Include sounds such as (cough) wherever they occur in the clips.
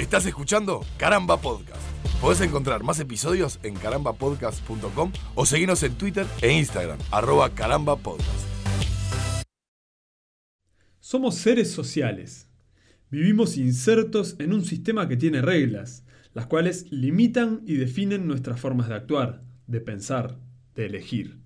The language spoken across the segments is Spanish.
Estás escuchando Caramba Podcast. Podés encontrar más episodios en carambapodcast.com o seguirnos en Twitter e Instagram, arroba carambapodcast. Somos seres sociales. Vivimos insertos en un sistema que tiene reglas, las cuales limitan y definen nuestras formas de actuar, de pensar, de elegir.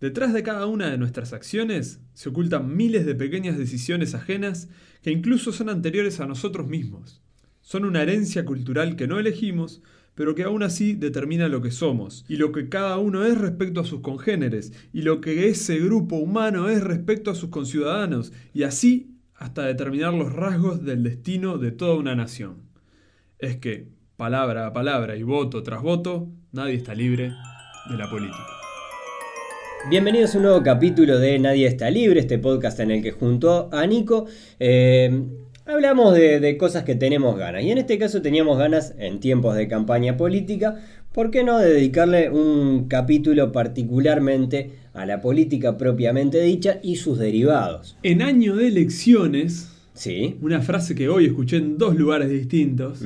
Detrás de cada una de nuestras acciones se ocultan miles de pequeñas decisiones ajenas que incluso son anteriores a nosotros mismos. Son una herencia cultural que no elegimos, pero que aún así determina lo que somos, y lo que cada uno es respecto a sus congéneres, y lo que ese grupo humano es respecto a sus conciudadanos, y así hasta determinar los rasgos del destino de toda una nación. Es que, palabra a palabra y voto tras voto, nadie está libre de la política. Bienvenidos a un nuevo capítulo de Nadie está libre, este podcast en el que junto a Nico eh, hablamos de, cosas que tenemos ganas. Y en este caso teníamos ganas, en tiempos de campaña política, ¿por qué no dedicarle un capítulo particularmente a la política propiamente dicha y sus derivados? En año de elecciones, sí. una frase que hoy escuché en dos lugares distintos,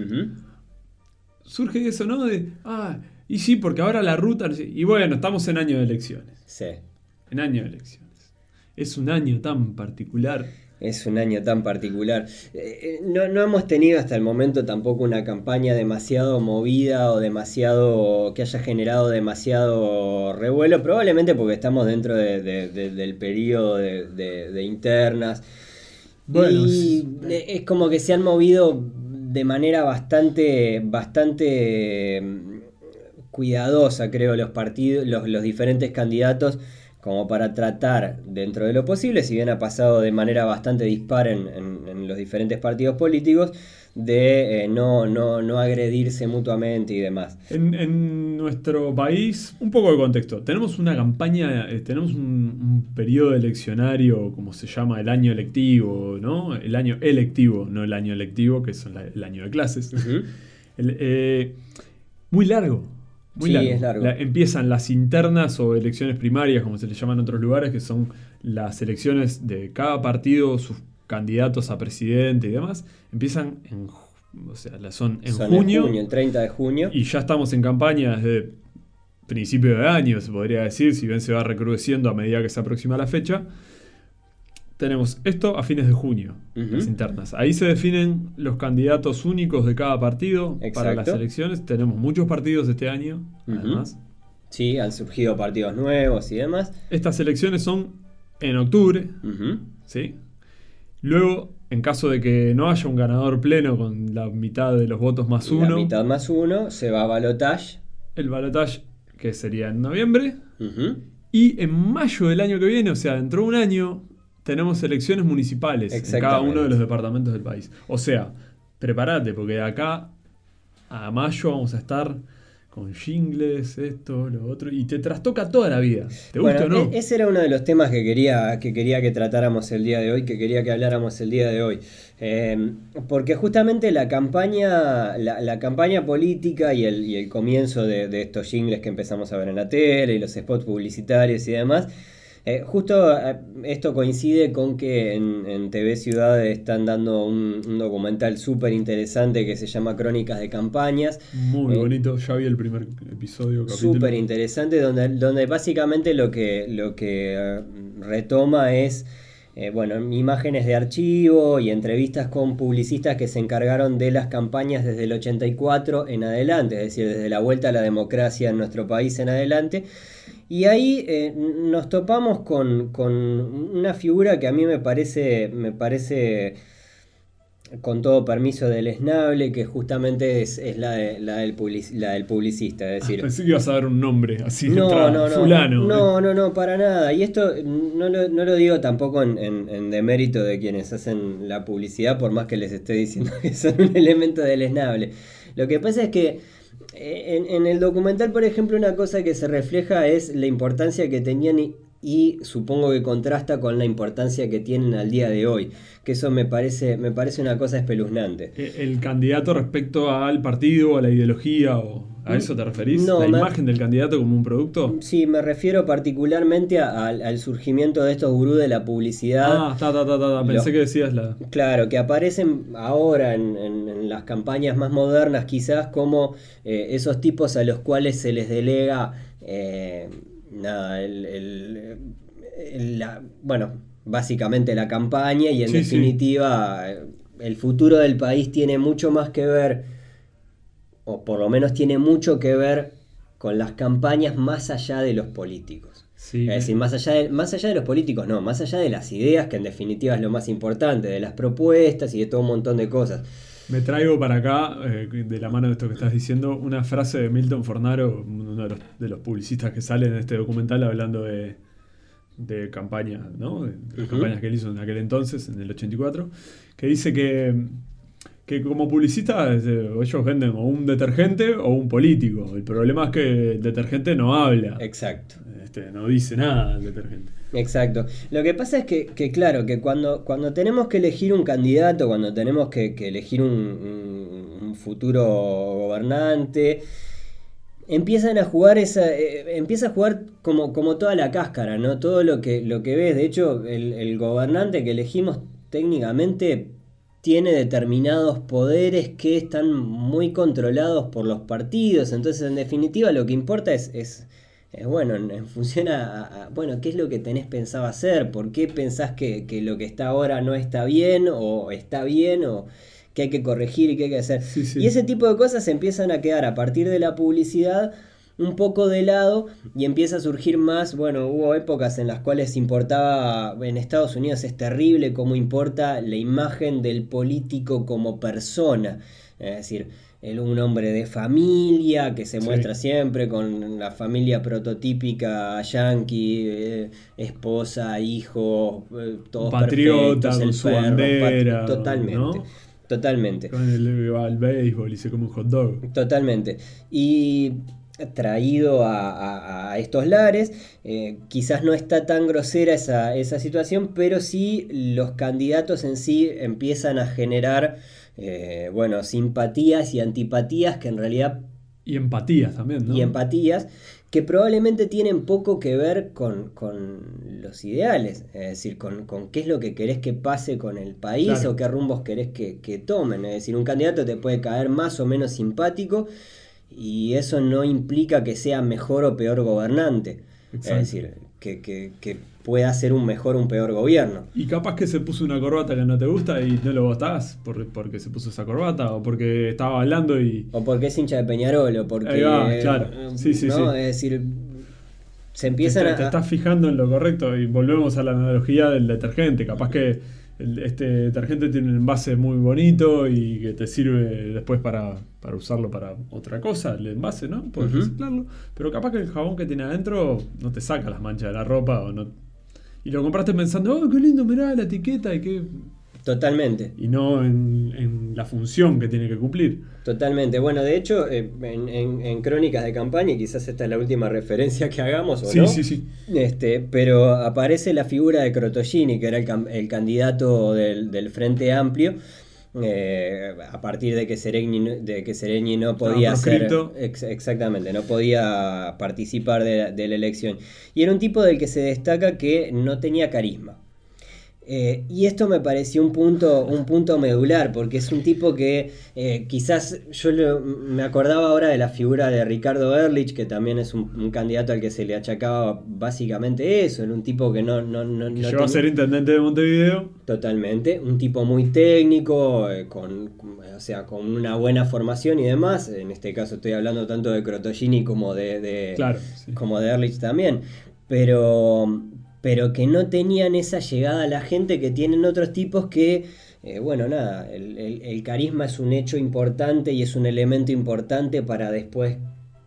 surge eso, ¿no? De, ah, y sí, porque ahora la ruta... Y bueno, estamos en año de elecciones. Sí. En año de elecciones. Es un año tan particular. Es un año tan particular. Eh, eh, no, no, hemos tenido hasta el momento tampoco una campaña demasiado movida o demasiado que haya generado demasiado revuelo, probablemente porque estamos dentro del periodo de, internas. Bueno, y es como que se han movido de manera bastante, bastante cuidadosa, creo, los partidos, los, diferentes candidatos, como para tratar, dentro de lo posible, si bien ha pasado de manera bastante dispar en, los diferentes partidos políticos, de eh, no, no, no, agredirse mutuamente y demás. En, nuestro país, un poco de contexto, tenemos una campaña, eh, tenemos un, periodo eleccionario, como se llama, el año electivo, ¿no? El año electivo, no el año electivo, que es el año de clases. Eh, muy largo, muy largo. empiezan las internas o elecciones primarias, como se les llama en otros lugares, que son las elecciones de cada partido, sus candidatos a presidente y demás. Empiezan en, o sea, son en junio. el 30 de junio. Y ya estamos en campaña desde principio de año, se podría decir, si bien se va recrudeciendo a medida que se aproxima la fecha tenemos esto a fines de junio, las internas. Ahí se definen los candidatos únicos de cada partido para las elecciones. Tenemos muchos partidos este año, además. Sí, han surgido partidos nuevos y demás. Estas elecciones son en octubre, ¿sí? Luego, en caso de que no haya un ganador pleno con la mitad de los votos más uno. La mitad más uno, se va a balotage. El balotage, que sería en noviembre. Y en mayo del año que viene, o sea, dentro de un año, tenemos elecciones municipales en cada uno de los departamentos del país. O sea, prepárate, porque de acá a mayo vamos a estar con jingles, esto, lo otro, y te trastoca toda la vida. ¿Te gusta o no? E-, ese era uno de los temas que quería, que quería que tratáramos el día de hoy, que quería que habláramos el día de hoy. Em, porque justamente la campaña, la, campaña política y el, y el comienzo de, de estos jingles que empezamos a ver en la tele y los spots publicitarios y demás, eh, justo eh, esto coincide con que en, TV Ciudad están dando un, documental súper interesante que se llama Crónicas de Campañas. Muy eh, bonito, ya vi el primer episodio. Súper interesante, donde, donde básicamente lo que, lo que retoma es... bueno, imágenes de archivo y entrevistas con publicistas que se encargaron de las campañas desde el 84 en adelante, es decir, desde la vuelta a la democracia en nuestro país en adelante. Y ahí eh, nos topamos con, una figura que a mí me parece, me parece con todo permiso del esnable, que justamente es, la, la, del la, del publicista. Es decir, pensé que ibas a dar un nombre así, no, no, no, fulano. No, no, no, para nada. Y esto no lo, no lo digo tampoco en, en, demérito de quienes hacen la publicidad, por más que les esté diciendo (laughs) que son un elemento del esnable. Lo que pasa es que en, el documental, por ejemplo, una cosa que se refleja es la importancia que tenían y, supongo que contrasta con la importancia que tienen al día de hoy. Que eso me parece, me parece una cosa espeluznante. E, el, candidato respecto al partido, a la ideología o ¿A eso te referís? No, ¿La imagen del candidato como un producto? Sí, me refiero particularmente a- al, al surgimiento de estos gurús de la publicidad. Ah, está, está, está, está, Pensé que decías la. Claro, que aparecen ahora en, en- en las campañas más modernas quizás como eh, esos tipos a los cuales se les delega eh, nada, el, el- el- la- bueno, básicamente la campaña y en Sí, definitiva eh, el futuro del país tiene mucho más que ver, o por lo menos tiene mucho que ver con las campañas más allá de los políticos. Sí, Es decir, más allá, de, más allá de los políticos, no, más allá de las ideas, que en definitiva es lo más importante, de las propuestas y de todo un montón de cosas. Me traigo para acá, eh, de la mano de esto que estás diciendo, una frase de Milton Fornaro, uno de los, de los publicistas que sale en este documental hablando de, de campaña, ¿no? De campañas que él hizo en aquel entonces, en el 84, que dice que, que como publicista eh, ellos venden o un detergente o un político. El problema es que el detergente no habla, Exacto. Este, no dice nada el detergente. Exacto. Lo que pasa es que, que, claro, que cuando, cuando tenemos que elegir un candidato, cuando tenemos que, que elegir un, futuro gobernante, empiezan a jugar esa, eh, empieza a jugar como, como toda la cáscara, ¿no? Todo lo que, lo que ves. De hecho, el, gobernante que elegimos técnicamente tiene determinados poderes que están muy controlados por los partidos. Entonces, en definitiva, lo que importa es, es, bueno, en, función a, bueno, qué es lo que tenés pensado hacer, por qué pensás que, que lo que está ahora no está bien, o está bien, o que hay que corregir y qué hay que hacer. Sí, sí. Y ese tipo de cosas empiezan a quedar a partir de la publicidad un poco de lado y empieza a surgir más, bueno, hubo épocas en las cuales importaba, en Estados Unidos es terrible cómo importa la imagen del político como persona, es decir, el- un hombre de familia que se Sí. muestra siempre con la familia prototípica yankee, eh, esposa, hijo, eh, todos Patriota, perfectos, con el su perro, bandera, pat- totalmente, ¿no? totalmente. Con el, va al béisbol y se come un hot dog. Totalmente. Y traído a, a- a estos lares, eh, quizás no está tan grosera esa, esa situación, pero sí los candidatos en sí empiezan a generar, eh, bueno, simpatías y antipatías que en realidad Y empatías también, ¿no? y empatías que probablemente tienen poco que ver con, con los ideales, es decir, con, con qué es lo que querés que pase con el país Claro. o qué rumbos querés que, que tomen. Es decir, un candidato te puede caer más o menos simpático y eso no implica que sea mejor o peor gobernante. Exacto. Es decir, que, que- que pueda ser un mejor o un peor gobierno. Y capaz que se puso una corbata que no te gusta y no lo votás por- porque se puso esa corbata o porque estaba hablando y... O porque es hincha de Peñarol, o porque. Ahí va, claro. Sí, sí, ¿no? sí. Es decir, se empiezan te- a. te estás fijando en lo correcto y volvemos a la analogía del detergente. Capaz que el- este detergente tiene un envase muy bonito y que te sirve después para, para usarlo para otra cosa, el envase, ¿no? Puedes Ujú. reciclarlo. Pero capaz que el jabón que tiene adentro no te saca las manchas de la ropa o no... Y lo compraste pensando, oh, qué lindo, mirá la etiqueta y qué... Totalmente. Y no en, en la función que tiene que cumplir. Totalmente. Bueno, de hecho, eh, en, en- en crónicas de campaña, y quizás esta es la última referencia que hagamos, ¿o Sí, no? sí, sí. Este, pero aparece la figura de Crotogini, que era el, el candidato del, del Frente Amplio, eh, a partir de que Seregni, no- de que Seregni no podía ser. ex- exactamente, no podía participar de la elección. Y era un tipo del que se destaca que no tenía carisma. Eh, y esto me pareció un punto, un punto medular, porque es un tipo que eh, quizás yo lo- me acordaba ahora de la figura de Ricardo Ehrlich, que también es un, un candidato al que se le achacaba básicamente eso, era un tipo que no, no, no, no llegó a ser intendente de Montevideo. Totalmente, un tipo muy técnico, eh, con, o sea, con una buena formación y demás. En este caso estoy hablando tanto de Crotogini como de, de- Claro, sí. como de Ehrlich también. Pero, pero que no tenían esa llegada a la gente que tienen otros tipos que, eh, bueno, nada, el, el- el carisma es un hecho importante y es un elemento importante para después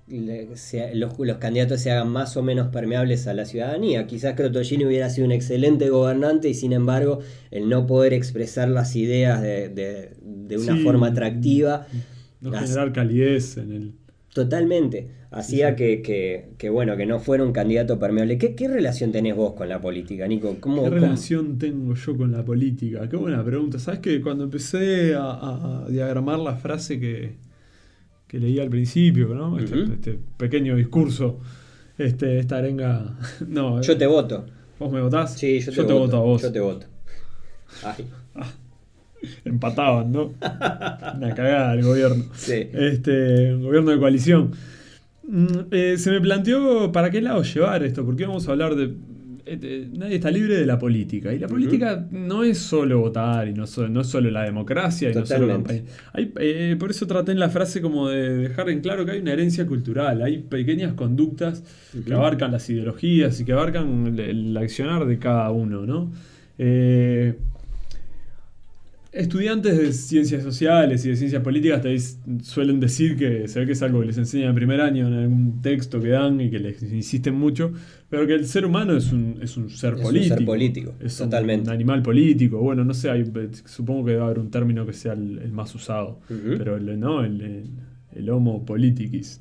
le- se- los, los candidatos se hagan más o menos permeables a la ciudadanía. Quizás Crotogini hubiera sido un excelente gobernante y sin embargo el no poder expresar las ideas de, de- de una Sí. forma atractiva No generar calidez en el... totalmente hacía sí. Que, que- que, bueno que no fuera un candidato permeable. ¿Qué, qué relación tenés vos con la política, Nico? ¿Cómo, ¿Qué cómo- relación tengo yo con la política? Qué buena pregunta. ¿Sabes que cuando empecé a, diagramar la frase que, que leí al principio, ¿no? Este, este pequeño discurso, este, esta arenga. (laughs) No, Yo eh, te voto. ¿Vos me votás? Sí, yo te, voto. a vos. Yo te voto. Ay, (laughs) Empataban, ¿no? (laughs) Una cagada del gobierno. sí. Este, un gobierno de coalición. Mm, eh, se me planteó para qué lado llevar esto, porque vamos a hablar de. eh, de- nadie está libre de la política. Y la política no es solo votar, y no, so- no es solo la democracia, y no solo Totalmente. Hay, eh, por eso traté en la frase como de dejar en claro que hay una herencia cultural, hay pequeñas conductas que abarcan las ideologías y que abarcan el, el accionar de cada uno, ¿no? Eh, Estudiantes de ciencias sociales y de ciencias políticas te suelen decir que se ve que es algo que les enseñan en primer año en algún texto que dan y que les insisten mucho, pero que el ser humano es un, es un ser Es un político. ser político, es totalmente. un animal político. Bueno, no sé, hay- supongo que debe haber un término que sea el, el más usado, pero el, no, el, el, el homo politicus.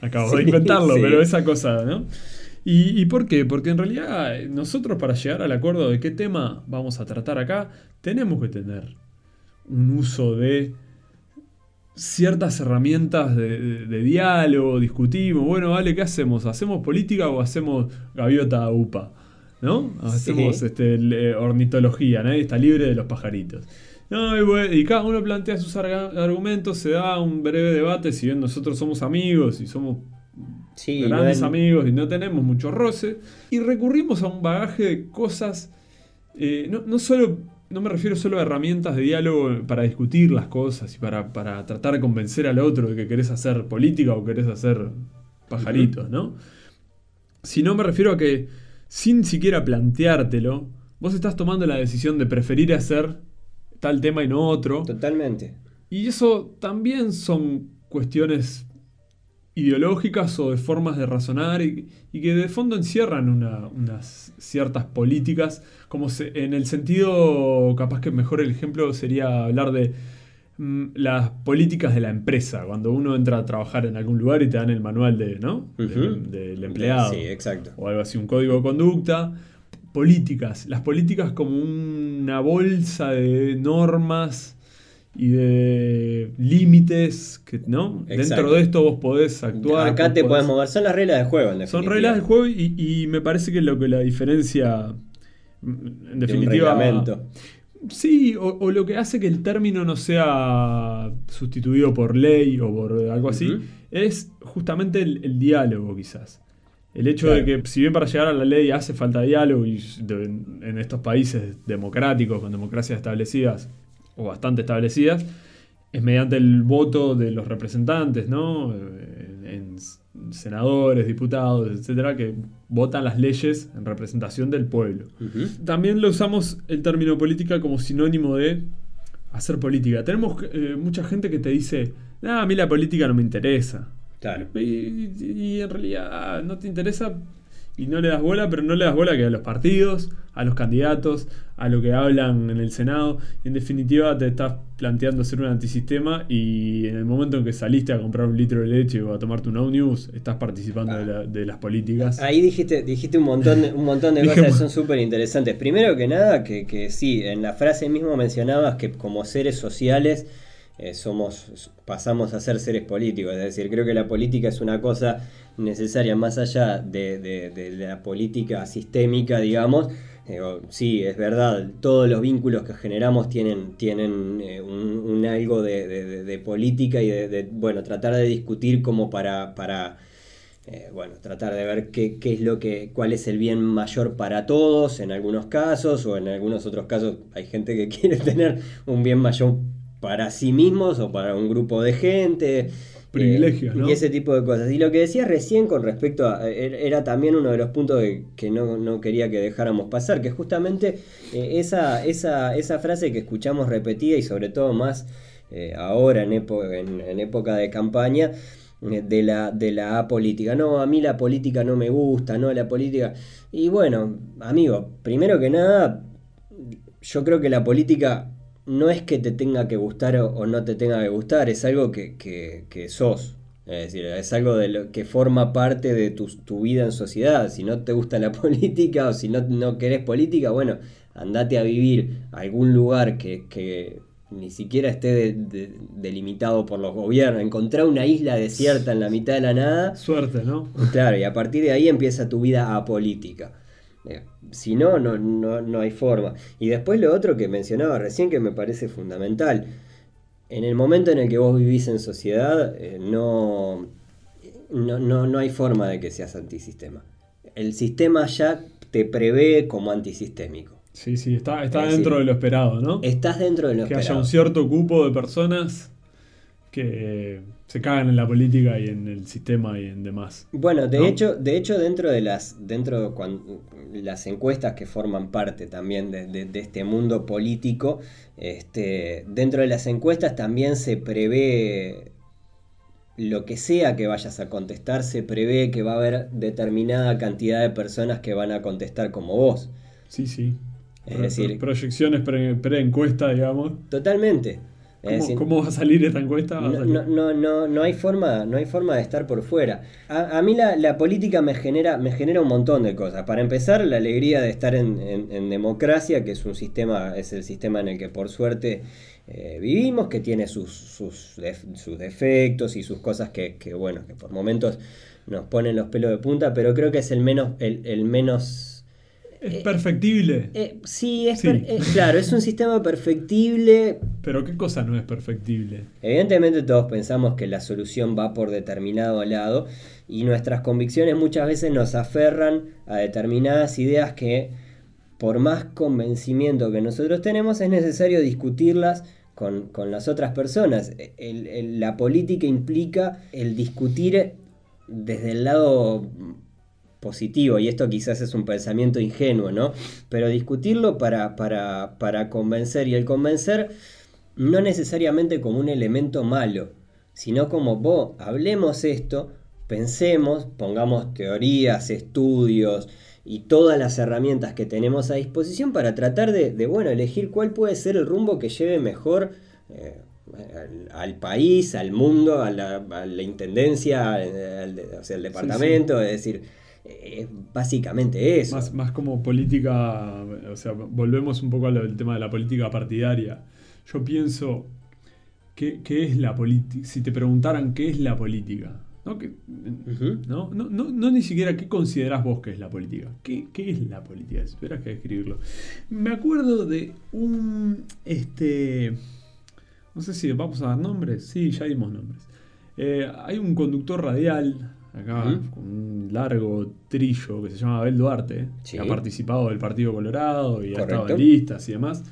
Acabo de inventarlo, sí. pero esa cosa, ¿no? ¿Y, ¿Y por qué? Porque en realidad eh, nosotros para llegar al acuerdo de qué tema vamos a tratar acá, tenemos que tener un uso de ciertas herramientas de, de- de diálogo, discutimos, bueno, vale, ¿qué hacemos? ¿Hacemos política o hacemos gaviota upa? ¿No? Hacemos Sí. este, ornitología, nadie está libre de los pajaritos. No, y, bueno, y cada uno plantea sus argumentos, se da un breve debate, si bien nosotros somos amigos y somos Sí, no grandes es- amigos y no tenemos mucho roce. Y recurrimos a un bagaje de cosas. eh, no, no solo. No me refiero solo a herramientas de diálogo para discutir las cosas y para, para tratar de convencer al otro de que querés hacer política o querés hacer pajaritos, ¿no? Sino me refiero a que sin siquiera planteártelo, vos estás tomando la decisión de preferir hacer tal tema y no otro. Totalmente. Y eso también son cuestiones ideológicas o de formas de razonar y, y que de fondo encierran una- unas ciertas políticas, como se- en el sentido, capaz que mejor el ejemplo sería hablar de mm, las políticas de la empresa, cuando uno entra a trabajar en algún lugar y te dan el manual de, ¿no? De- del empleado Sí, exacto. o algo así, un código de conducta. Políticas, las políticas como una bolsa de normas y de límites, que, ¿no? Exacto. Dentro de esto vos podés actuar. Acá te podés- puedes mover. Son las reglas del juego, en Son reglas del juego y, y me parece que lo que la diferencia, mm, en De un definitiva... Sí, o, o lo que hace que el término no sea sustituido por ley o por algo así, es justamente el, el diálogo quizás. El hecho Claro. de que si bien para llegar a la ley hace falta diálogo y de- en estos países democráticos, con democracias establecidas o bastante establecidas, es mediante el voto de los representantes, ¿no? En, en senadores, diputados, etcétera, que votan las leyes en representación del pueblo. También lo usamos el término política como sinónimo de hacer política. Tenemos eh, mucha gente que te dice, "Ah, a mí la política no me interesa. Claro. Y, y- y en realidad no te interesa y no le das bola, pero no le das bola que a los partidos, a los candidatos, a lo que hablan en el Senado. En definitiva, te estás planteando ser un antisistema y en el momento en que saliste a comprar un litro de leche o a tomarte un Omnibus, estás participando de, la- de las políticas. Ahí dijiste, dijiste un montón, un montón de cosas que son súper interesantes. Primero que nada, que, que sí, en la frase mismo mencionabas que como seres sociales eh, somos, pasamos a ser seres políticos. Es decir, creo que la política es una cosa necesaria más allá de, la política sistémica, digamos. Sí, es verdad, todos los vínculos que generamos tienen, tienen eh, un, algo de, política y de, bueno, tratar de discutir como para, para eh, bueno, tratar de ver qué, qué es lo que, cuál es el bien mayor para todos en algunos casos, o en algunos otros casos hay gente que (laughs) quiere tener un bien mayor para sí mismos o para un grupo de gente. Privilegios, eh, ¿no? Y ese tipo de cosas. Y lo que decías recién con respecto a. er- Era también uno de los puntos que, que no, no quería que dejáramos pasar, que justamente eh, esa, esa, esa frase que escuchamos repetida y sobre todo más eh, ahora en, en, en época de campaña. eh, De la, de la apolítica. No, a mí la política no me gusta, no, la política. Y bueno, amigo, primero que nada, yo creo que la política no es que te tenga que gustar o, o no te tenga que gustar, es algo que, que- que sos. Es decir, es algo de lo que forma parte de tu, tu vida en sociedad. Si no te gusta la (laughs) política o si no, no querés política, bueno, andate a vivir a algún lugar que, que ni siquiera esté de- de- delimitado por los gobiernos. Encontrar una isla desierta en la mitad de la nada. Suerte, ¿no? Claro, y a partir de ahí empieza tu vida apolítica. Eh, Si no, no, no, no hay forma. Y después lo otro que mencionaba recién que me parece fundamental. En el momento en el que vos vivís en sociedad, eh, no, no, no, no hay forma de que seas antisistema. El sistema ya te prevé como antisistémico. Sí, sí, está, está Es dentro decir, de lo esperado, ¿no? Estás dentro de lo que haya esperado. un cierto cupo de personas que se cagan en la política y en el sistema y en demás. Bueno, de ¿no? hecho, de hecho dentro de las, dentro de cuan- las encuestas que forman parte también de, de- de este mundo político, este, dentro de las encuestas también se prevé lo que sea que vayas a contestar, se prevé que va a haber determinada cantidad de personas que van a contestar como vos. Sí, sí. Es Pro- decir- pro- proyecciones pre- pre-encuesta, digamos. Totalmente. ¿Cómo, decir, cómo va a salir esta encuesta? No, salir. no, no, no, no hay forma, no hay forma de estar por fuera. A, a mí la, la política me genera, me genera un montón de cosas. Para empezar, la alegría de estar en, en- en democracia, que es un sistema, es el sistema en el que por suerte eh, vivimos, que tiene sus, sus, def- sus defectos y sus cosas que, que, bueno, que por momentos nos ponen los pelos de punta, pero creo que es el menos, el, el menos Es perfectible. eh, sí, es Sí. per- eh, claro, es un sistema perfectible, Pero ¿qué cosa no es perfectible? Evidentemente todos pensamos que la solución va por determinado lado y nuestras convicciones muchas veces nos aferran a determinadas ideas que por más convencimiento que nosotros tenemos es necesario discutirlas con, con las otras personas. El- el- la política implica el discutir desde el lado positivo, y esto quizás es un pensamiento ingenuo, ¿no? Pero discutirlo para, para, para convencer, y el convencer no necesariamente como un elemento malo, sino como vos, hablemos esto, pensemos, pongamos teorías, estudios y todas las herramientas que tenemos a disposición para tratar de, de, bueno, elegir cuál puede ser el rumbo que lleve mejor eh, al, al país, al mundo, a la, a la intendencia, al, o sea, al departamento, es decir, es básicamente eso. Más, más como política, o sea, volvemos un poco al tema de la política partidaria. Yo pienso, ¿qué, qué es la política? Si te preguntaran qué es la política, ¿no? Que-. ¿no? No, no, no ni siquiera qué considerás vos que es la política. ¿Qué, qué es la política? Esperas que escribirlo. Me acuerdo de un, este, no sé si vamos a dar nombres. Sí, ya dimos nombres. Eh, hay un conductor radial acá con un largo trillo que se llama Abel Duarte, Sí. que ha participado del Partido Colorado y ha estado en listas y demás.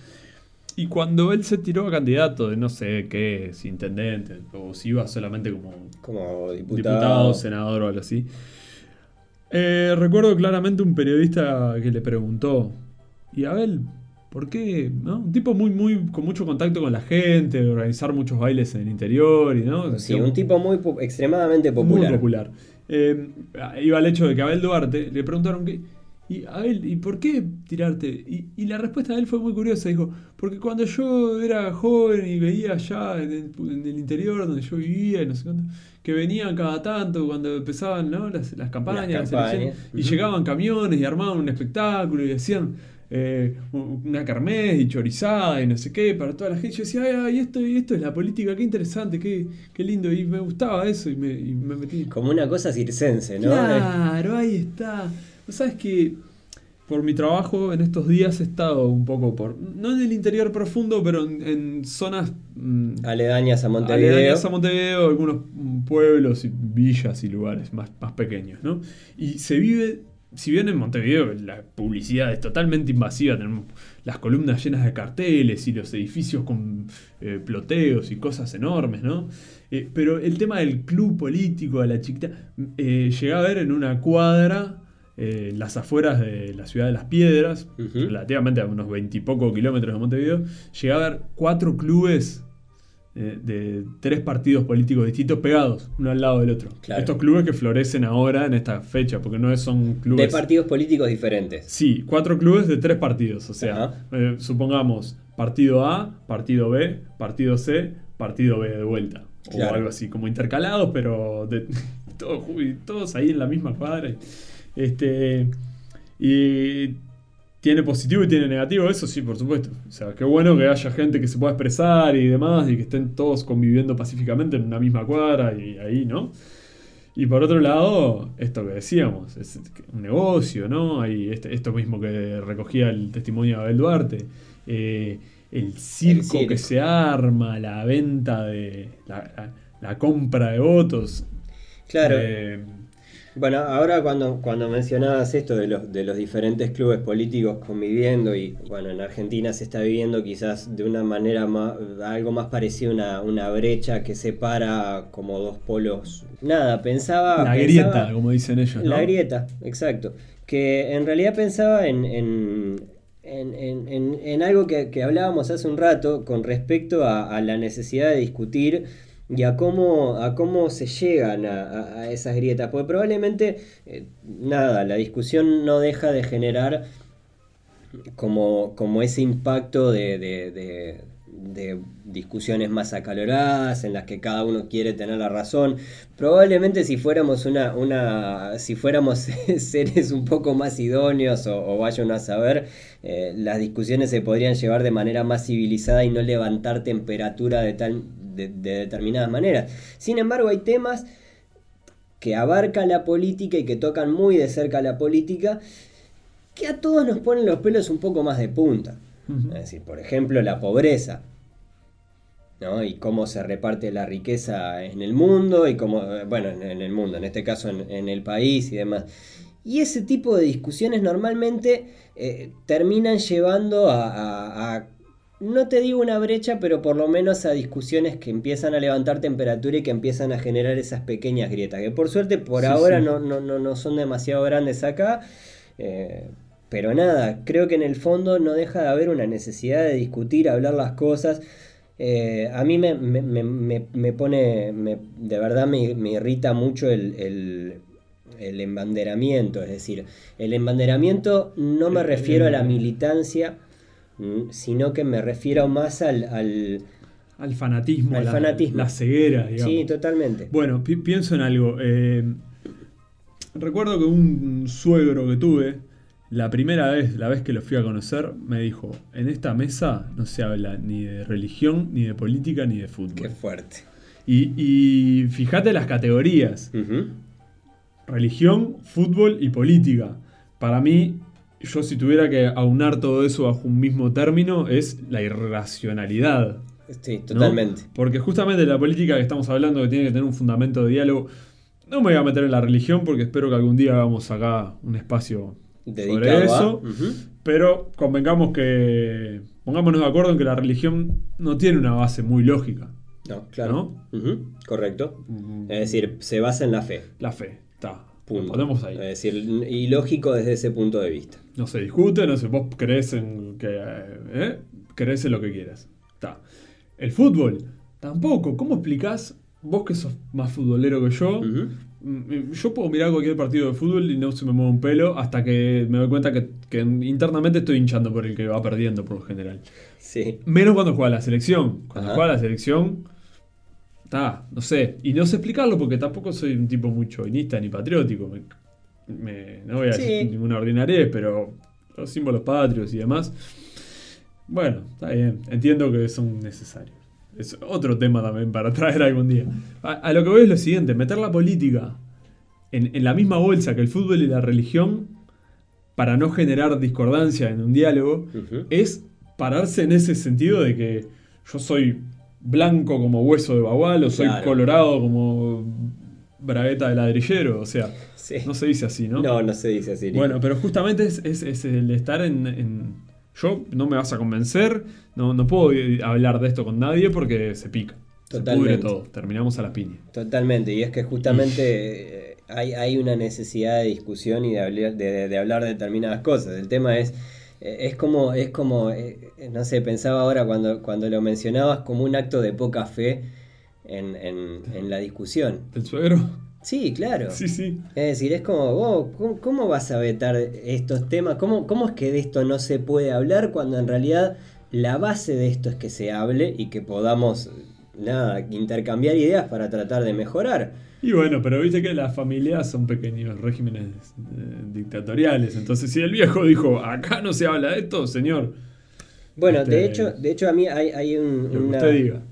Y cuando él se tiró a candidato de no sé qué, si intendente, o si iba solamente como Como diputado. diputado, senador o algo así. Eh, recuerdo claramente un periodista que le preguntó, y Abel, ¿por qué? ¿No? Un tipo muy, muy, con mucho contacto con la gente, organizar muchos bailes en el interior y no. Sí, un tipo muy extremadamente popular. Muy popular. Eh, iba al hecho de que Abel Duarte le preguntaron que. Y Abel, ¿y por qué tirarte? Y, y la respuesta de él fue muy curiosa. Dijo, porque cuando yo era joven y veía allá en el, en el interior donde yo vivía no sé cuánto, que venían cada tanto cuando empezaban ¿no? las, las campañas, Las las y llegaban camiones y armaban un espectáculo y hacían eh, una carmés y chorizada y no sé qué para toda la gente. Yo decía, ay, ay, esto, esto es la política, qué interesante, qué, qué lindo. Y me gustaba eso y me, y me metí. Como una cosa circense, ¿no? Claro, ahí está. Vos sabes que por mi trabajo en estos días he estado un poco por. No en el interior profundo, pero en, en zonas. mm, Aledañas a Montevideo. aledañas a Montevideo, algunos pueblos y villas y lugares más, más pequeños, ¿no? Y se vive, si bien en Montevideo la publicidad es totalmente invasiva, tenemos las columnas llenas de carteles y los edificios con eh, ploteos y cosas enormes, ¿no? Eh, pero el tema del club político, de la chiquita, eh, llegué a ver en una cuadra. eh, en las afueras de la ciudad de Las Piedras, relativamente a unos veintipoco kilómetros de Montevideo, llegué a ver cuatro clubes eh, de tres partidos políticos distintos pegados, uno al lado del otro. Claro. Estos clubes que florecen ahora en esta fecha, porque no son De clubes. partidos políticos diferentes. Sí, cuatro clubes de tres partidos. O sea, eh, supongamos partido A, partido B, partido C, partido B de vuelta. Claro. O algo así, como intercalados, pero de, (laughs) todos, todos ahí en la misma cuadra. Este, y tiene positivo y tiene negativo, eso sí, por supuesto. O sea, qué bueno que haya gente que se pueda expresar y demás, y que estén todos conviviendo pacíficamente en una misma cuadra y ahí, ¿no? Y por otro lado, esto que decíamos, es un negocio, ¿no? Hay este, esto mismo que recogía el testimonio de Abel Duarte. Eh, el, circo que se arma, la venta de. la, compra de votos. Claro. Eh, bueno, ahora cuando, cuando mencionabas esto de los, de los diferentes clubes políticos conviviendo y bueno, en Argentina se está viviendo quizás de una manera más, algo más parecido a una, una brecha que separa como dos polos. Nada, pensaba... La grieta, como dicen ellos. La grieta, exacto. Que en realidad pensaba en, en, en, en algo que, que, hablábamos hace un rato con respecto a, a la necesidad de discutir y a cómo, a cómo se llegan a, esas grietas. Porque probablemente, eh, nada, la discusión no deja de generar como, como ese impacto de, de, discusiones más acaloradas, en las que cada uno quiere tener la razón. Probablemente si fuéramos una, una si fuéramos (laughs) seres un poco más idóneos o, o vayan a saber, eh, las discusiones se podrían llevar de manera más civilizada y no levantar temperatura de tal de, determinadas maneras. Sin embargo, hay temas que abarcan la política y que tocan muy de cerca la política que a todos nos ponen los pelos un poco más de punta. Es decir, por ejemplo, la pobreza. ¿no? Y cómo se reparte la riqueza en el mundo y cómo, bueno, en, el mundo, en este caso en, el país y demás. Y ese tipo de discusiones normalmente eh, terminan llevando a, no te digo una brecha, pero por lo menos a discusiones que empiezan a levantar temperatura y que empiezan a generar esas pequeñas grietas, que por suerte por ahora No, no, no, son demasiado grandes acá. Eh, pero nada, creo que en el fondo no deja de haber una necesidad de discutir, hablar las cosas. Eh, a mí me, me, pone, de verdad me, irrita mucho el, el, el, embanderamiento, es decir, el embanderamiento no me refiero a la militancia, sino que me refiero más al, al, fanatismo, al la, fanatismo. la ceguera, digamos. Sí, totalmente. Bueno, pienso en algo. Eh, recuerdo que un suegro que tuve, la primera vez, la vez que lo fui a conocer, me dijo, en esta mesa no se habla ni de religión, ni de política, ni de fútbol. Qué fuerte. Y, y fíjate las categorías. Religión, fútbol y política. Para mí, yo si tuviera que aunar todo eso bajo un mismo término, es la irracionalidad. Sí, totalmente. Porque justamente la política que estamos hablando, que tiene que tener un fundamento de diálogo, no me voy a meter en la religión porque espero que algún día hagamos acá un espacio sobre eso. Pero convengamos que, pongámonos de acuerdo en que la religión no tiene una base muy lógica. No, claro. Correcto. Es decir, se basa en la fe. La fe, Punto. ahí. Es decir, ilógico desde ese punto de vista. No se discute, no sé, vos crees en que ¿eh? crees en lo que quieras. Está. El fútbol, tampoco. ¿Cómo explicás, vos que sos más futbolero que yo? Mm, yo puedo mirar cualquier partido de fútbol y no se me mueve un pelo hasta que me doy cuenta que, internamente estoy hinchando por el que va perdiendo por lo general. Sí. Menos cuando juega la selección. Cuando juega la selección, no sé. Y no sé explicarlo porque tampoco soy un tipo muy chauvinista ni patriótico. no voy a decir ninguna ordinariedad, pero los símbolos patrios y demás. Bueno, está bien. Entiendo que son necesarios. Es otro tema también para traer algún día. A, lo que voy es lo siguiente: meter la política en, la misma bolsa que el fútbol y la religión para no generar discordancia en un diálogo es pararse en ese sentido de que yo soy blanco como hueso de bagual o soy colorado como bragueta de ladrillero. O sea, no se dice así, ¿no? No, no se dice así. Bueno, pero justamente es, el estar en, Yo no me vas a convencer, no, no puedo hablar de esto con nadie porque se pica. Totalmente. Se pudre todo, terminamos a la piña. Totalmente, y es que justamente eh, hay, hay, una necesidad de discusión y de hablar de, de hablar de determinadas cosas. El tema es es como, es como eh, no sé, pensaba ahora cuando, cuando lo mencionabas como un acto de poca fe en, la discusión. ¿El suegro? Sí, claro. Sí, sí. Es decir, es como, vos, ¿cómo, vas a vetar estos temas? ¿Cómo, ¿Cómo es que de esto no se puede hablar cuando en realidad la base de esto es que se hable y que podamos nada, intercambiar ideas para tratar de mejorar. Y bueno, pero viste que las familias son pequeños regímenes eh, dictatoriales. Entonces, si el viejo dijo, acá no se habla de esto, señor. Bueno, Este, de hecho, de hecho a mí hay, hay un- una,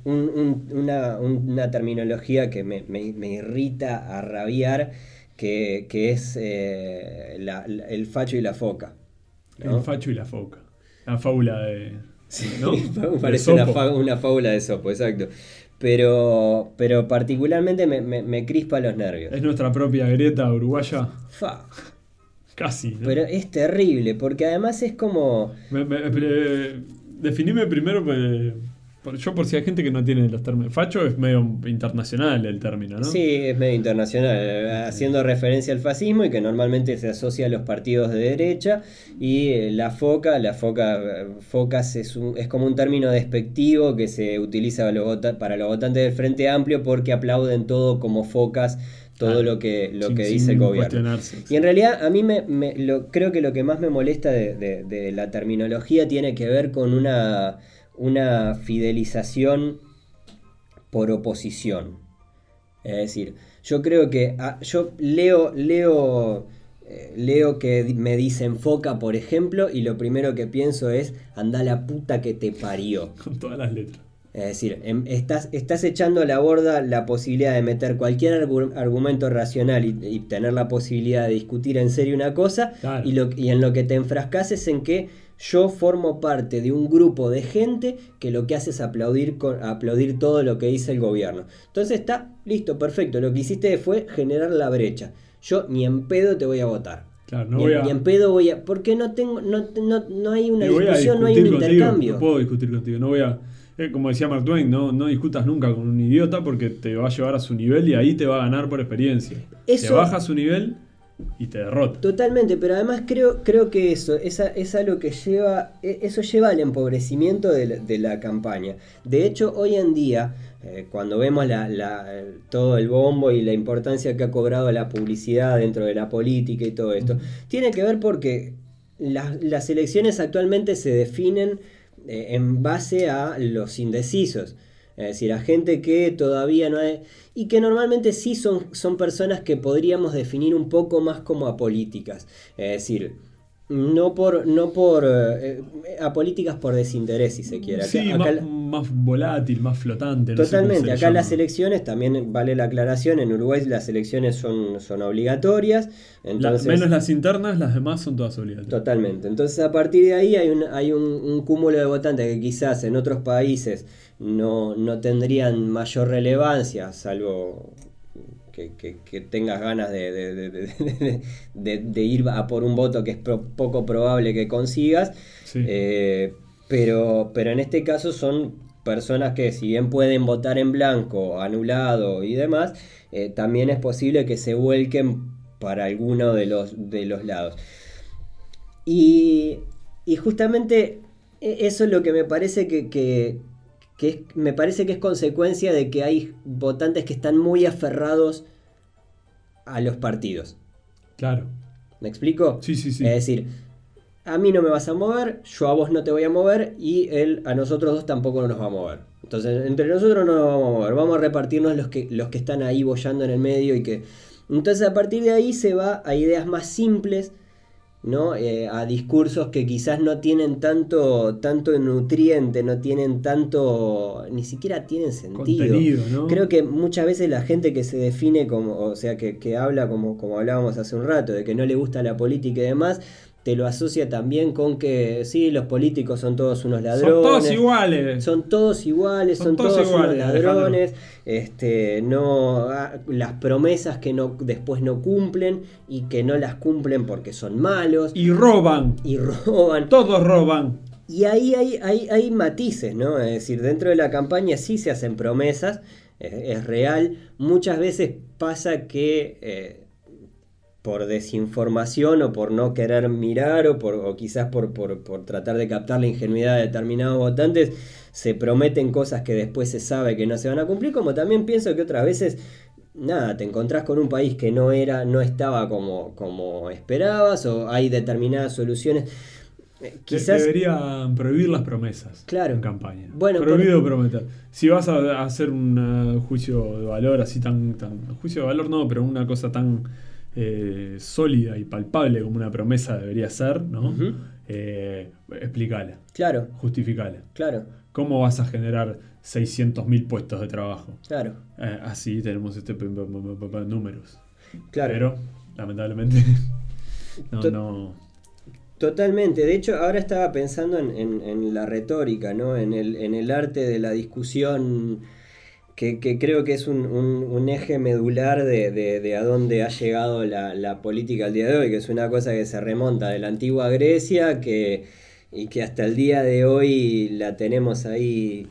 un- un- una, una terminología que me, me- me irrita a rabiar, que, que es eh, la- la- el facho y la foca. ¿no? El facho y la foca. La fábula de. ¿no? (laughs) De Parece una, Sopo. fa- una fábula de sopo, exacto. Pero, pero particularmente me, me- me crispa los nervios. Es nuestra propia grieta uruguaya. Fa. Casi. ¿no? Pero es terrible, porque además es como... Me- eh, definime primero, por- yo por si hay gente que no tiene los términos. Facho es medio internacional el término, ¿no? Sí, es medio internacional, eh, haciendo referencia al fascismo y que normalmente se asocia a los partidos de derecha. Y eh, la foca, la foca, focas es, un- es como un término despectivo que se utiliza para los, vota- para los votantes del Frente Amplio porque aplauden todo como focas, todo Claro. lo que, lo Sin- que dice el gobierno. Y en realidad a mí me, me- lo, creo que lo que más me molesta de, de- de la terminología tiene que ver con una, una fidelización por oposición. Es decir, yo creo que ah, yo leo, leo, eh, leo que me dicen foca, por ejemplo, y lo primero que pienso es anda la puta que te parió. (laughs) Con todas las letras. Es decir, em- estás, estás echando a la borda la posibilidad de meter cualquier argu- argumento racional y, y tener la posibilidad de discutir en serio una cosa Claro. y, lo, y en lo que te enfrascas es en que yo formo parte de un grupo de gente que lo que hace es aplaudir, con, aplaudir todo lo que dice el gobierno. Entonces está listo, perfecto. Lo que hiciste fue generar la brecha. Yo ni en pedo te voy a votar. Claro, no ni, voy a. ni en pedo voy a... Porque no, tengo, no, no, no hay una discusión, no hay un contigo, intercambio. No puedo discutir contigo. No voy a. eh, como decía Mark Twain, no, no discutas nunca con un idiota porque te va a llevar a su nivel y ahí te va a ganar por experiencia. Te Eso- baja a su nivel y te derrota. Totalmente, pero además creo, creo que eso esa, es algo que lleva, e- eso lleva al empobrecimiento de la, de la campaña. De hecho, hoy en día, eh, cuando vemos la, la- todo el bombo y la importancia que ha cobrado la publicidad dentro de la política y todo esto, tiene que ver porque las, las elecciones actualmente se definen eh, en base a los indecisos. Es decir, a gente que todavía no hay... Y que normalmente sí son, son personas que podríamos definir un poco más como apolíticas. Es decir, no por... No por eh, apolíticas por desinterés, si se quiere. Acá- Sí, acá más, volátil, más flotante. no Totalmente, acá llama. las elecciones, también vale la aclaración, en Uruguay las elecciones son, son obligatorias. La- Entonces, menos las internas, las demás son todas obligatorias. Totalmente. Entonces, a partir de ahí hay un, hay un, un cúmulo de votantes que quizás en otros países no, no tendrían mayor relevancia, salvo que, que- que tengas ganas de, de- de- de- (laughs) de- de ir a por un voto que es pro- poco probable que consigas. Sí. Eh, pero, pero en este caso son personas que si bien pueden votar en blanco, anulado y demás, eh, también es posible que se vuelquen para alguno de los, de los lados. Y, y justamente e- eso es lo que me parece que, que- que es, me parece que es consecuencia de que hay votantes que están muy aferrados a los partidos. Claro. ¿Me explico? Sí, sí, sí. Es decir, a mí no me vas a mover, yo a vos no te voy a mover y él a nosotros dos tampoco nos va a mover. Entonces, entre nosotros no nos vamos a mover, vamos a repartirnos los que, los que están ahí bollando en el medio y que... Entonces, a partir de ahí se va a ideas más simples, ¿no? Eh, a discursos que quizás no tienen tanto, tanto nutriente, no tienen tanto... ni siquiera tienen sentido. Creo que muchas veces la gente que se define como, o sea, que, que habla como, como hablábamos hace un rato, de que no le gusta la política y demás, te lo asocia también con que sí, los políticos son todos unos ladrones. Son todos iguales. Son todos iguales, son, Son todos, todos unos ladrones, este, no, ah, las promesas que no, después no cumplen y que no las cumplen porque son malos Y roban. y roban. Todos roban. Y ahí hay, hay, hay matices, ¿no? Es decir, dentro de la campaña sí se hacen promesas, es, es real. Muchas veces pasa que eh, por desinformación o por no querer mirar o, por, o quizás por, por, por tratar de captar la ingenuidad de determinados votantes, se prometen cosas que después se sabe que no se van a cumplir, como también pienso que otras veces nada, te encontrás con un país que no era, no estaba como, como esperabas, o hay determinadas soluciones. Eh, quizás Deberían prohibir las promesas Claro. en campaña. Bueno, Prohibido prometer. Si vas a, a hacer un eh, juicio de valor así tan, tan. Juicio de valor no, pero una cosa tan eh, sólida y palpable como una promesa debería ser, ¿no? Ujú. Eh, explícala, claro, justificala. claro, ¿Cómo vas a generar 600.000 puestos de trabajo? claro, Eh, así tenemos este números. claro. Pero, lamentablemente, (laughs) no, To- no. Totalmente. De hecho, ahora estaba pensando en, en- en la retórica, ¿no? En el, en el arte de la discusión, que, que creo que es un, un- eje medular de, de- de a dónde ha llegado la, la política al día de hoy, que es una cosa que se remonta de la antigua Grecia, que, y que hasta el día de hoy la tenemos ahí.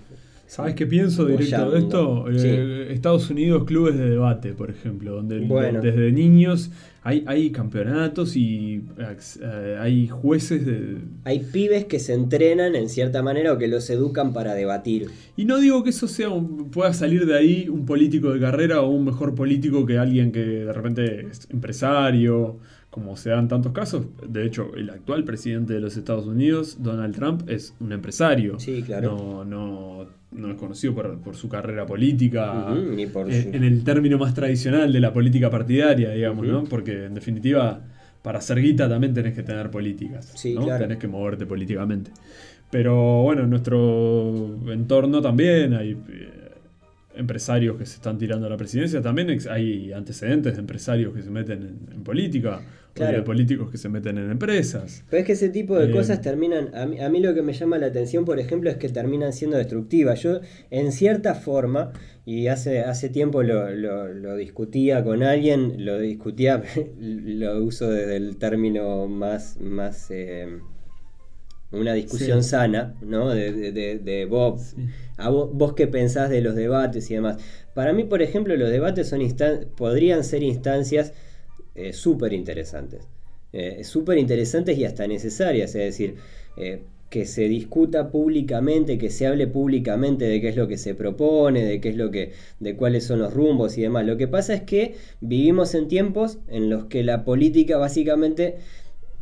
¿Sabes qué pienso directo de esto? Eh, Estados Unidos, clubes de debate, por ejemplo, donde Bueno. desde niños hay, hay campeonatos y eh, hay jueces de... Hay pibes que se entrenan en cierta manera o que los educan para debatir. Y no digo que eso sea un- pueda salir de ahí un político de carrera o un mejor político que alguien que de repente es empresario, como se dan tantos casos. De hecho, el actual presidente de los Estados Unidos, Donald Trump, es un empresario. Sí, claro. No, no, no es conocido por, por su carrera política. Ujú, ni por eh, su- En el término más tradicional de la política partidaria, digamos. ¿no? Porque en definitiva, para ser guita también tenés que tener políticas. Sí, ¿no? claro. Tenés que moverte políticamente. Pero bueno, en nuestro entorno también hay eh, empresarios que se están tirando a la presidencia. También hay antecedentes de empresarios que se meten en, en política. o de políticos que se meten en empresas. Pero es que ese tipo de Eh, cosas terminan, a mí, a mí lo que me llama la atención, por ejemplo, es que terminan siendo destructivas. Yo, en cierta forma, y hace, hace tiempo lo, lo- lo discutía con alguien, lo discutía, (laughs) lo uso desde el término más, más eh, una discusión Sí. sana, ¿no? De, de, de- de Sí. a vos, vos qué pensás de los debates y demás. Para mí, por ejemplo, los debates son instan- podrían ser instancias eh, súper interesantes. Eh, súper interesantes y hasta necesarias. Es decir, eh, que se discuta públicamente, que se hable públicamente de qué es lo que se propone, de qué es lo que, de cuáles son los rumbos y demás. Lo que pasa es que vivimos en tiempos en los que la política básicamente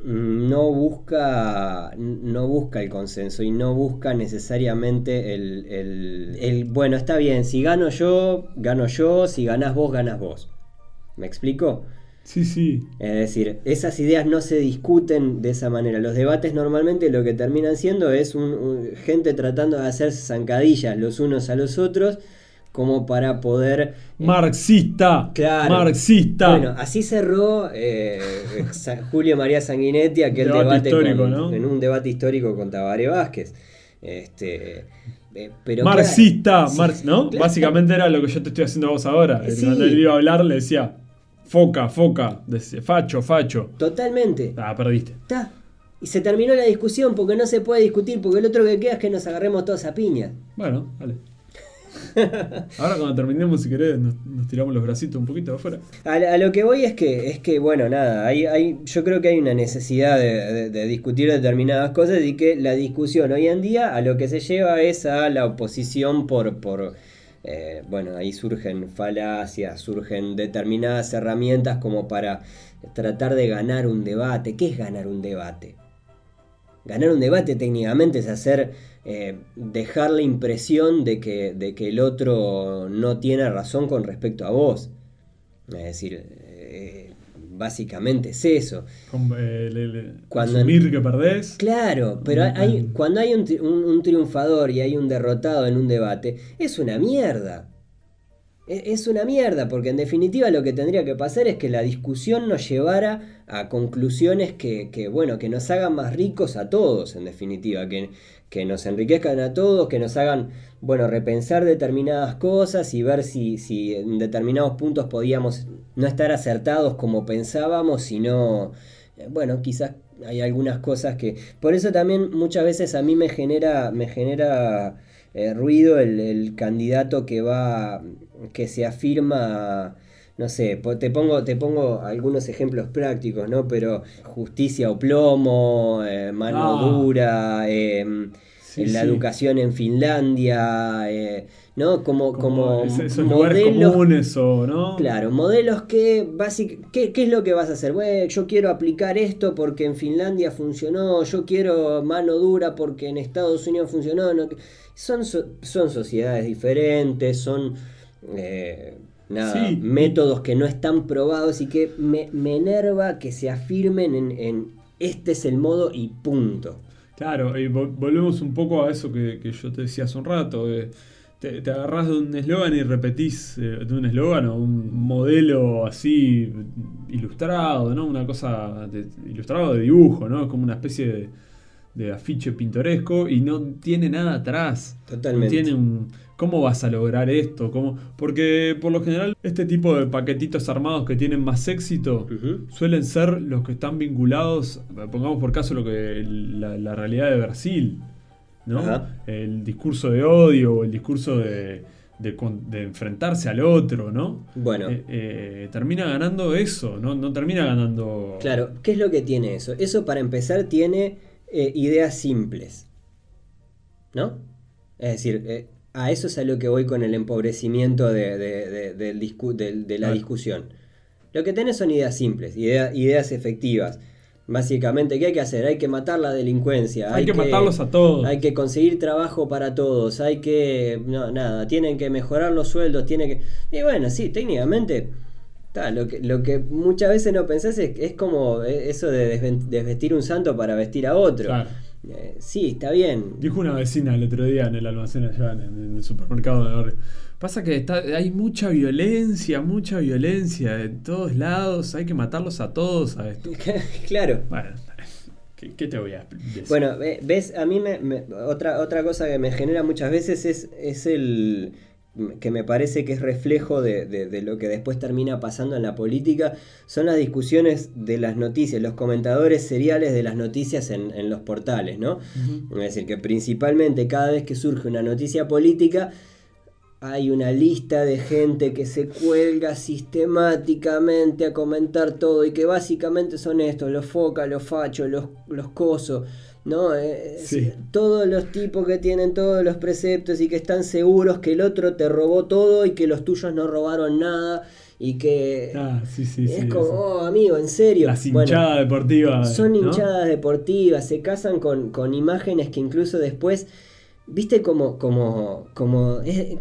no busca, no busca el consenso y no busca necesariamente el, el- el, bueno, está bien, si gano yo, gano yo, si ganás vos, ganás vos. ¿Me explico? Sí, sí. Es decir, esas ideas no se discuten de esa manera. Los debates normalmente lo que terminan siendo es un- un- gente tratando de hacerse zancadillas los unos a los otros como para poder... Marxista. Claro. Marxista. Bueno, así cerró eh, (laughs) Julio María Sanguinetti aquel Debate debate, histórico, con- ¿no? en un debate histórico con Tabaré Vázquez. Este, eh, pero Marxista, claro, sí, ¿no? claro. Básicamente era lo que yo te estoy haciendo a vos ahora. Sí. Cuando él iba a hablar le decía, foca, foca, decía, facho, facho. Totalmente. Ah, perdiste. Está. Y se terminó la discusión porque no se puede discutir, porque el otro que queda es que nos agarremos todos a piña. Bueno, dale. (laughs) Ahora cuando terminemos, si querés, nos, tiramos los bracitos un poquito afuera. A, lo que voy es que, es que bueno, nada, hay, hay, yo creo que hay una necesidad de discutir determinadas cosas y que la discusión hoy en día a lo que se lleva es a la oposición por, por eh, bueno, ahí surgen falacias, surgen determinadas herramientas como para tratar de ganar un debate. ¿Qué es ganar un debate? Ganar un debate técnicamente es hacer, eh, dejar la impresión de que, de que el otro no tiene razón con respecto a vos. Es decir, eh, básicamente es eso. Con, eh, le- le- Cuando- asumir que perdés. Claro, pero hay, cuando hay un, un- un triunfador y hay un derrotado en un debate, es una mierda. E- Es una mierda, porque en definitiva lo que tendría que pasar es que la discusión nos llevara a conclusiones que, bueno, que nos hagan más ricos a todos, en definitiva, que, que nos enriquezcan a todos, que nos hagan, bueno, repensar determinadas cosas y ver si, si en determinados puntos podíamos no estar acertados como pensábamos, sino, bueno, quizás hay algunas cosas que... Por eso también muchas veces a mí me genera, me genera eh, ruido el candidato que va, que se afirma, no sé, te pongo, te pongo algunos ejemplos prácticos, ¿no? Pero justicia o plomo, eh, mano Ah. dura, em, la educación en Finlandia, eh, ¿no? Como, como, esos modelos, comunes o, ¿no? Claro, modelos que básicamente, ¿qué, es lo que vas a hacer? Bueno, yo quiero aplicar esto porque en Finlandia funcionó, yo quiero mano dura porque en Estados Unidos funcionó. son, son sociedades diferentes, son... Eh, nada, métodos que no están probados y que me, enerva que se afirmen en, este es el modo y punto. Claro, y volvemos un poco a eso que, yo te decía hace un rato. Eh, te, te, agarrás de un eslogan y repetís eh, de un eslogan o un modelo así ilustrado, ¿no? Una cosa ilustrado de dibujo, ¿no? Como una especie de, de afiche pintoresco y no tiene nada atrás. Totalmente. tiene un ¿Cómo vas a lograr esto? ¿Cómo? Porque por lo general este tipo de paquetitos armados que tienen más éxito suelen ser los que están vinculados, pongamos por caso lo que la, realidad de Brasil, ¿no? El discurso de odio o el discurso de, enfrentarse al otro, ¿no? Bueno. Eh, eh, termina ganando eso, ¿no? No termina ganando... Claro, ¿qué es lo que tiene eso? Eso para empezar tiene eh, ideas simples, ¿no? Es decir, a eso es a lo que voy con el empobrecimiento de, de, la discusión. Lo que tenés son ideas simples, ideas efectivas. Básicamente, ¿qué hay que hacer? Hay que matar la delincuencia. Hay, que, matarlos a todos. Hay que conseguir trabajo para todos. Hay que. No, nada, tienen que mejorar los sueldos. Tienen que. Y bueno, sí, técnicamente. lo, que, lo que muchas veces no pensás es, es como eso de desvestir un santo para vestir a otro. Eh, sí, está bien. Dijo una vecina el otro día en el almacén allá, en, el supermercado de barrio. Pasa que está, hay mucha violencia, mucha violencia en todos lados, hay que matarlos a todos a esto. (laughs) claro. Bueno, ¿qué, te voy a decir? Bueno, ves, a mí me, otra, otra cosa que me genera muchas veces es, es el que me parece que es reflejo de, lo que después termina pasando en la política, son las discusiones de las noticias, los comentadores seriales de las noticias en, los portales, ¿no? Es decir, que principalmente cada vez que surge una noticia política, hay una lista de gente que se cuelga sistemáticamente a comentar todo y que básicamente son estos, los focas, los fachos, los, los cosos ¿no? Eh, todos los tipos que tienen todos los preceptos y que están seguros que el otro te robó todo y que los tuyos no robaron nada y que ah, es como, oh, amigo, en serio. Las hinchadas deportivas. Son hinchadas deportivas, se casan con, imágenes que incluso después, viste como, como, como es,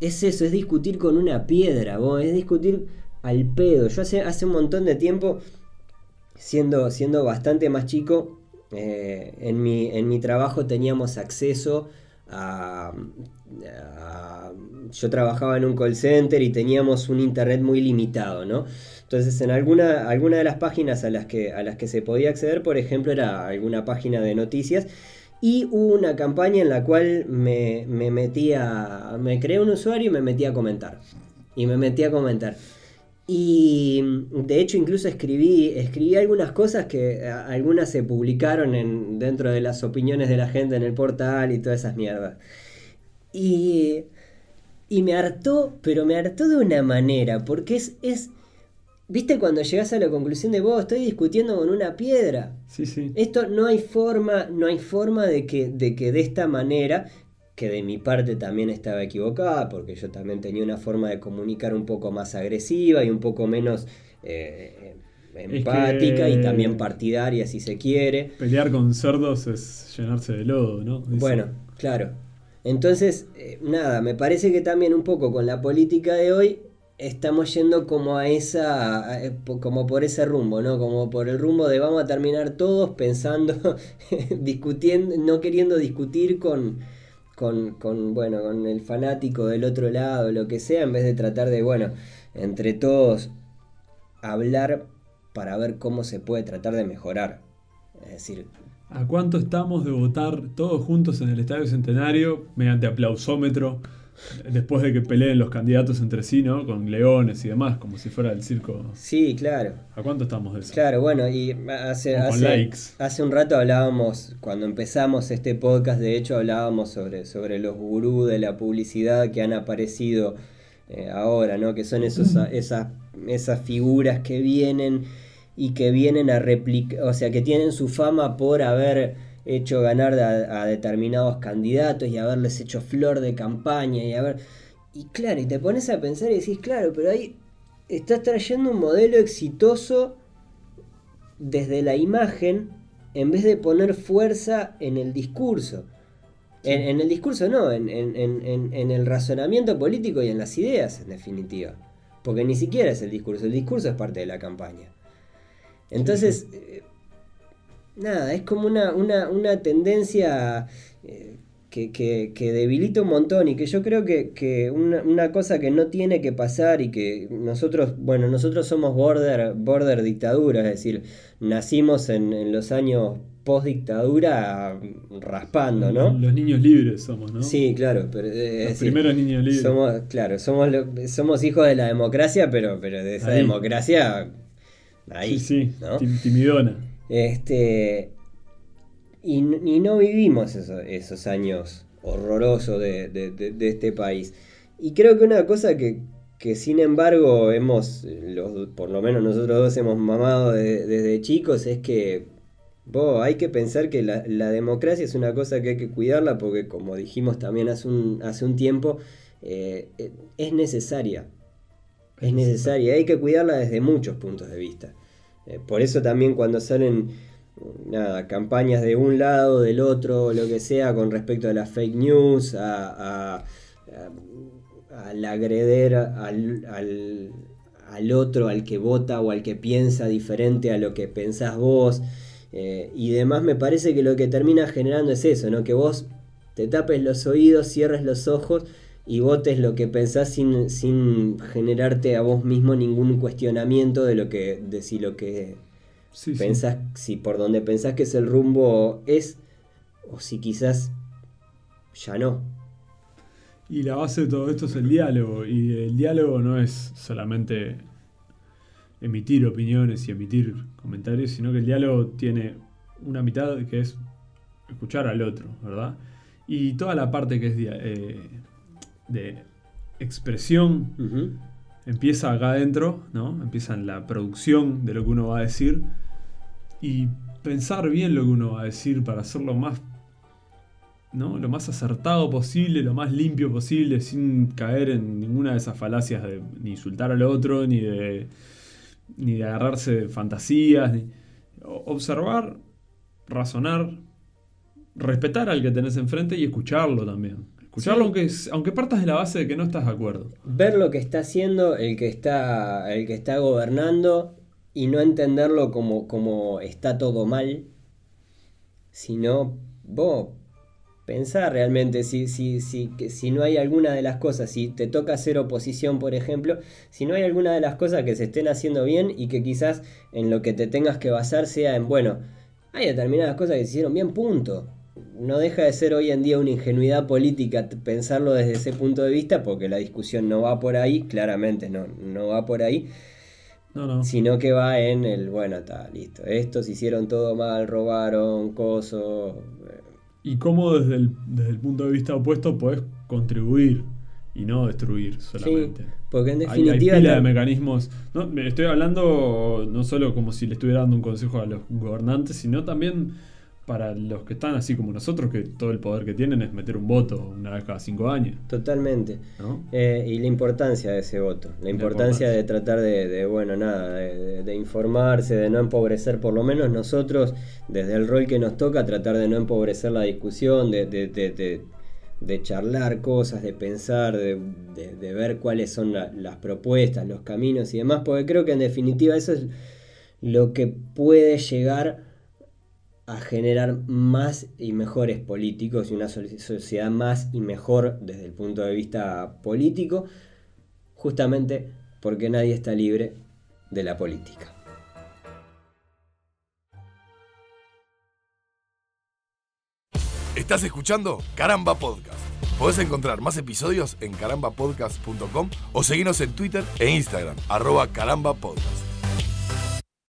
es, eso, es discutir con una piedra, vos, es discutir al pedo. Yo hace, hace un montón de tiempo, siendo, siendo bastante más chico, eh, en, mi, en mi trabajo teníamos acceso a, Yo trabajaba en un call center y teníamos un internet muy limitado, ¿no? Entonces en alguna, alguna de las páginas a las, que, a las que se podía acceder, por ejemplo, era alguna página de noticias. Y hubo una campaña en la cual me, me metía, me creé un usuario y me metí a comentar. Y me metí a comentar. Y de hecho incluso escribí, escribí algunas cosas que algunas se publicaron en, dentro de las opiniones de la gente en el portal y todas esas mierdas. Y, y me hartó, pero me hartó de una manera, porque es, es, viste cuando llegas a la conclusión de vos, estoy discutiendo con una piedra. Sí, sí. Esto no hay forma, no hay forma de que, de que de esta manera que de mi parte también estaba equivocada, porque yo también tenía una forma de comunicar un poco más agresiva y un poco menos eh, empática y también partidaria, si se quiere. Pelear con cerdos es llenarse de lodo, ¿no? Bueno, claro. Entonces, eh, nada, me parece que también un poco con la política de hoy estamos yendo como a esa, como por ese rumbo, ¿no? Como por el rumbo de vamos a terminar todos pensando, (laughs) discutiendo, no queriendo discutir con con, bueno, con el fanático del otro lado, lo que sea, en vez de tratar de, bueno, entre todos hablar para ver cómo se puede tratar de mejorar. Es decir, ¿a cuánto estamos de votar todos juntos en el Estadio Centenario mediante aplausómetro? Después de que peleen los candidatos entre sí, ¿no? Con leones y demás, como si fuera el circo. Sí, claro. ¿A cuánto estamos de eso? Claro, bueno, y hace, hace, hace, un rato hablábamos, cuando empezamos este podcast, de hecho hablábamos sobre, sobre los gurús de la publicidad que han aparecido eh, ahora, ¿no? Que son esos, esas, esas figuras que vienen y que vienen a replicar, o sea, que tienen su fama por haber hecho ganar a, a determinados candidatos y haberles hecho flor de campaña y haber... Y claro, y te pones a pensar y decís, claro, pero ahí estás trayendo un modelo exitoso desde la imagen en vez de poner fuerza en el discurso. En, el discurso no, en, el razonamiento político y en las ideas, en definitiva. Porque ni siquiera es el discurso, el discurso es parte de la campaña. Entonces, eh, nada, es como una, una, tendencia eh, que, debilita un montón y que yo creo que, una, cosa que no tiene que pasar y que nosotros, bueno, nosotros somos border, border dictadura, es decir, nacimos en, los años post dictadura raspando, ¿no? Los niños libres somos, ¿no? Sí, claro. Pero, los primeros niños libres. Somos, claro, somos, somos hijos de la democracia, pero, pero de esa democracia ahí. Sí, sí, timidona. Este, y, no vivimos esos años horrorosos de, este país. Y creo que una cosa que, sin embargo hemos, por lo menos nosotros dos hemos mamado desde chicos, es que hay que pensar que la, democracia es una cosa que hay que cuidarla porque como dijimos también hace un, hace un tiempo, eh, es necesaria. Es necesaria, hay que cuidarla desde muchos puntos de vista. Eh, por eso también cuando salen nada, campañas de un lado, del otro, lo que sea, con respecto a las fake news, a, al agreder al, al, otro, al que vota o al que piensa diferente a lo que pensás vos. Eh, y demás, me parece que lo que termina generando es eso, ¿no? Que vos te tapes los oídos, cierres los ojos y votes lo que pensás sin, sin generarte a vos mismo ningún cuestionamiento de lo que, de si lo que pensás, si por donde pensás que es el rumbo es, o si quizás ya no. Y la base de todo esto es el diálogo, y el diálogo no es solamente emitir opiniones y emitir comentarios, sino que el diálogo tiene una mitad que es escuchar al otro, ¿verdad? Y toda la parte que es eh, de expresión empieza acá adentro, ¿no? Empieza en la producción de lo que uno va a decir y pensar bien lo que uno va a decir para hacerlo más ¿no? lo más acertado posible, lo más limpio posible, sin caer en ninguna de esas falacias de ni insultar al otro, ni de, ni de agarrarse de fantasías. Observar, razonar, respetar al que tenés enfrente y escucharlo también. Escucharlo aunque, aunque partas de la base de que no estás de acuerdo. Ver lo que está haciendo el que está, el que está gobernando y no entenderlo como, como está todo mal, sino vos pensar realmente si, si, si, si no hay alguna de las cosas, si te toca hacer oposición, por ejemplo, si no hay alguna de las cosas que se estén haciendo bien y que quizás en lo que te tengas que basar sea en, bueno, hay determinadas cosas que se hicieron bien, punto. No deja de ser hoy en día una ingenuidad política pensarlo desde ese punto de vista, porque la discusión no va por ahí, claramente no, no va por ahí Sino que va en el, bueno, está, listo. Estos hicieron todo mal, robaron, coso. Eh. Y cómo desde el, desde el punto de vista opuesto podés contribuir y no destruir solamente. porque en definitiva. Hay, pila de mecanismos. No, estoy hablando no solo como si le estuviera dando un consejo a los gobernantes, sino también para los que están así como nosotros, que todo el poder que tienen es meter un voto una vez cada cinco años. Totalmente. Eh, y la importancia de ese voto, la importancia, de tratar de, bueno, nada, de, informarse, de no empobrecer, por lo menos nosotros, desde el rol que nos toca, tratar de no empobrecer la discusión, de, charlar cosas, de pensar, de, ver cuáles son las propuestas, los caminos y demás, porque creo que en definitiva eso es lo que puede llegar a generar más y mejores políticos y una sociedad más y mejor desde el punto de vista político, justamente porque nadie está libre de la política. Estás escuchando Caramba Podcast. Podés encontrar más episodios en carambapodcast.com o seguirnos en Twitter e Instagram, arroba carambapodcast.